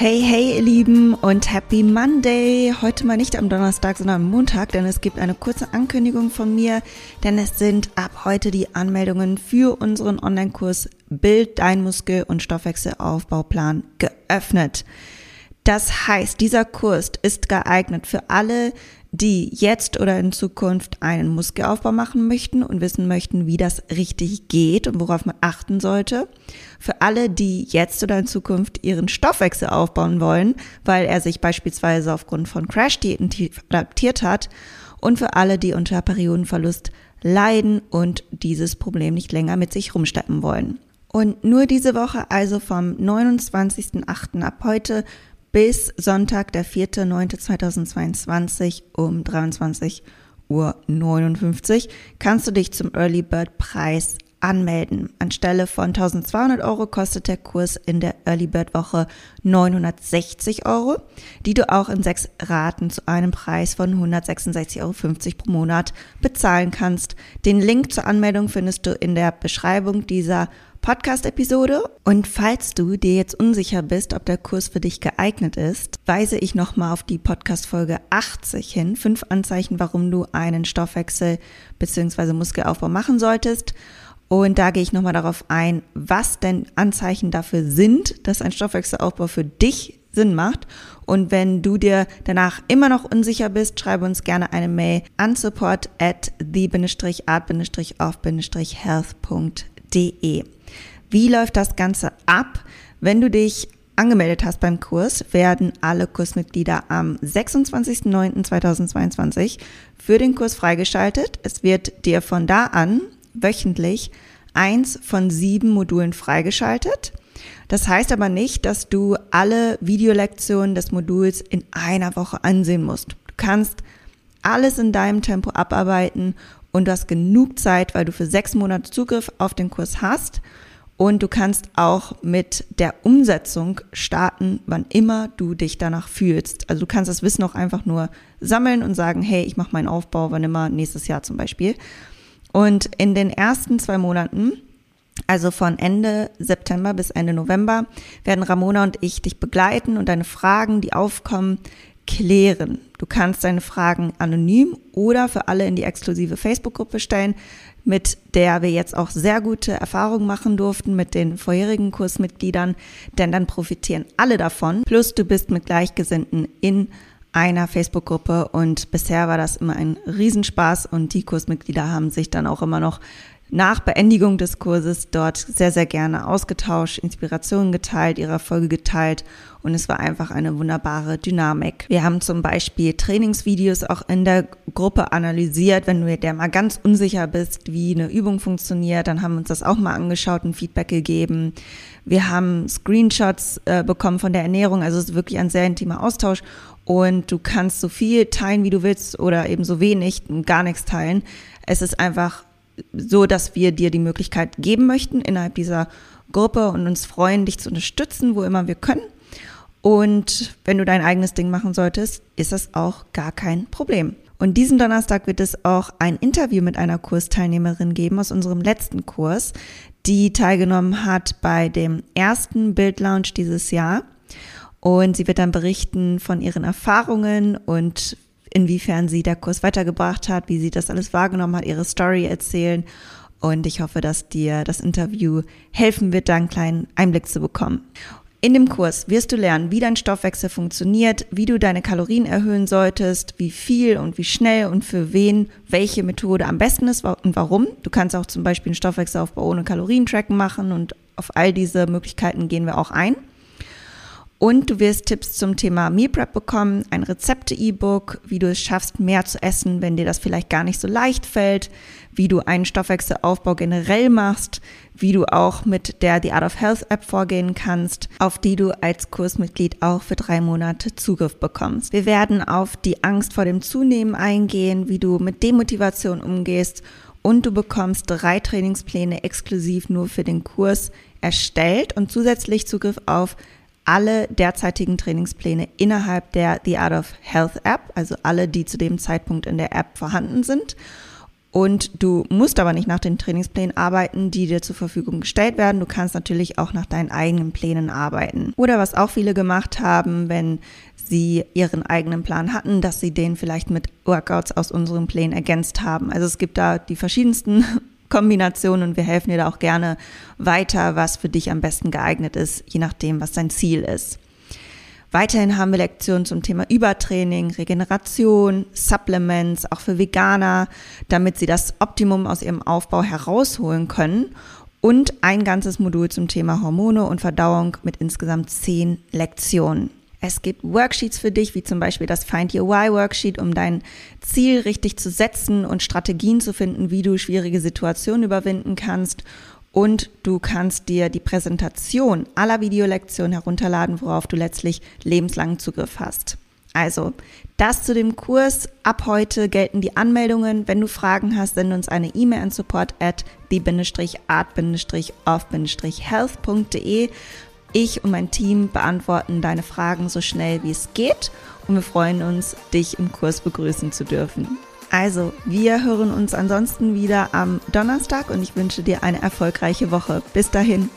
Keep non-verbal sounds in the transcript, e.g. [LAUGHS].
Hey, hey, ihr Lieben und Happy Monday! Heute mal nicht am Donnerstag, sondern am Montag, denn es gibt eine kurze Ankündigung von mir, denn es sind ab heute die Anmeldungen für unseren Online-Kurs Bild dein Muskel- und Stoffwechselaufbauplan geöffnet. Das heißt, dieser Kurs ist geeignet für alle, die jetzt oder in Zukunft einen Muskelaufbau machen möchten und wissen möchten, wie das richtig geht und worauf man achten sollte. Für alle, die jetzt oder in Zukunft ihren Stoffwechsel aufbauen wollen, weil er sich beispielsweise aufgrund von Crash-Diäten adaptiert hat. Und für alle, die unter Periodenverlust leiden und dieses Problem nicht länger mit sich rumschleppen wollen. Und nur diese Woche, also vom 29.08. ab heute bis Sonntag, der 4.9.2022 um 23.59 Uhr kannst du dich zum Early Bird Preis anmelden. Anstelle von 1200 Euro kostet der Kurs in der Early Bird Woche 960 Euro, die du auch in sechs Raten zu einem Preis von 166,50 Euro pro Monat bezahlen kannst. Den Link zur Anmeldung findest du in der Beschreibung dieser Podcast-Episode. Und falls du dir jetzt unsicher bist, ob der Kurs für dich geeignet ist, weise ich nochmal auf die Podcast-Folge 80 hin. Fünf Anzeichen, warum du einen Stoffwechsel bzw. Muskelaufbau machen solltest. Und da gehe ich nochmal darauf ein, was denn Anzeichen dafür sind, dass ein Stoffwechselaufbau für dich Sinn macht. Und wenn du dir danach immer noch unsicher bist, schreibe uns gerne eine Mail an support at the-art-of-health.de. Wie läuft das Ganze ab? Wenn du dich angemeldet hast beim Kurs, werden alle Kursmitglieder am 26.09.2022 für den Kurs freigeschaltet. Es wird dir von da an wöchentlich eins von sieben Modulen freigeschaltet. Das heißt aber nicht, dass du alle Videolektionen des Moduls in einer Woche ansehen musst. Du kannst alles in deinem Tempo abarbeiten und du hast genug Zeit, weil du für sechs Monate Zugriff auf den Kurs hast und du kannst auch mit der Umsetzung starten, wann immer du dich danach fühlst. Also du kannst das Wissen auch einfach nur sammeln und sagen, hey, ich mache meinen Aufbau, wann immer, nächstes Jahr zum Beispiel. Und in den ersten zwei Monaten, also von Ende September bis Ende November, werden Ramona und ich dich begleiten und deine Fragen, die aufkommen, klären. Du kannst deine Fragen anonym oder für alle in die exklusive Facebook-Gruppe stellen mit der wir jetzt auch sehr gute Erfahrungen machen durften mit den vorherigen Kursmitgliedern, denn dann profitieren alle davon. Plus du bist mit Gleichgesinnten in einer Facebook-Gruppe und bisher war das immer ein Riesenspaß und die Kursmitglieder haben sich dann auch immer noch nach Beendigung des Kurses dort sehr, sehr gerne ausgetauscht, Inspirationen geteilt, ihre Erfolge geteilt und es war einfach eine wunderbare Dynamik. Wir haben zum Beispiel Trainingsvideos auch in der Gruppe analysiert. Wenn du dir mal ganz unsicher bist, wie eine Übung funktioniert, dann haben wir uns das auch mal angeschaut und Feedback gegeben. Wir haben Screenshots äh, bekommen von der Ernährung, also es ist wirklich ein sehr intimer Austausch und du kannst so viel teilen, wie du willst oder eben so wenig, gar nichts teilen. Es ist einfach so, dass wir dir die Möglichkeit geben möchten innerhalb dieser Gruppe und uns freuen, dich zu unterstützen, wo immer wir können. Und wenn du dein eigenes Ding machen solltest, ist das auch gar kein Problem. Und diesen Donnerstag wird es auch ein Interview mit einer Kursteilnehmerin geben aus unserem letzten Kurs, die teilgenommen hat bei dem ersten Bildlaunch dieses Jahr. Und sie wird dann berichten von ihren Erfahrungen und inwiefern sie der Kurs weitergebracht hat, wie sie das alles wahrgenommen hat, ihre Story erzählen. Und ich hoffe, dass dir das Interview helfen wird, da einen kleinen Einblick zu bekommen. In dem Kurs wirst du lernen, wie dein Stoffwechsel funktioniert, wie du deine Kalorien erhöhen solltest, wie viel und wie schnell und für wen welche Methode am besten ist und warum. Du kannst auch zum Beispiel einen Stoffwechselaufbau ohne Kalorientracken machen und auf all diese Möglichkeiten gehen wir auch ein. Und du wirst Tipps zum Thema Meal Prep bekommen, ein Rezepte-E-Book, wie du es schaffst, mehr zu essen, wenn dir das vielleicht gar nicht so leicht fällt, wie du einen Stoffwechselaufbau generell machst, wie du auch mit der The Art of Health App vorgehen kannst, auf die du als Kursmitglied auch für drei Monate Zugriff bekommst. Wir werden auf die Angst vor dem Zunehmen eingehen, wie du mit Demotivation umgehst und du bekommst drei Trainingspläne exklusiv nur für den Kurs erstellt und zusätzlich Zugriff auf alle derzeitigen Trainingspläne innerhalb der The Art of Health App, also alle, die zu dem Zeitpunkt in der App vorhanden sind. Und du musst aber nicht nach den Trainingsplänen arbeiten, die dir zur Verfügung gestellt werden. Du kannst natürlich auch nach deinen eigenen Plänen arbeiten. Oder was auch viele gemacht haben, wenn sie ihren eigenen Plan hatten, dass sie den vielleicht mit Workouts aus unseren Plänen ergänzt haben. Also es gibt da die verschiedensten [LAUGHS] Kombinationen und wir helfen dir da auch gerne weiter, was für dich am besten geeignet ist, je nachdem, was dein Ziel ist. Weiterhin haben wir Lektionen zum Thema Übertraining, Regeneration, Supplements, auch für Veganer, damit sie das Optimum aus ihrem Aufbau herausholen können. Und ein ganzes Modul zum Thema Hormone und Verdauung mit insgesamt zehn Lektionen. Es gibt Worksheets für dich, wie zum Beispiel das Find Your Why Worksheet, um dein Ziel richtig zu setzen und Strategien zu finden, wie du schwierige Situationen überwinden kannst. Und du kannst dir die Präsentation aller Videolektionen herunterladen, worauf du letztlich lebenslangen Zugriff hast. Also, das zu dem Kurs. Ab heute gelten die Anmeldungen. Wenn du Fragen hast, sende uns eine E-Mail an support at the-art-of-health.de ich und mein Team beantworten deine Fragen so schnell wie es geht und wir freuen uns, dich im Kurs begrüßen zu dürfen. Also, wir hören uns ansonsten wieder am Donnerstag und ich wünsche dir eine erfolgreiche Woche. Bis dahin.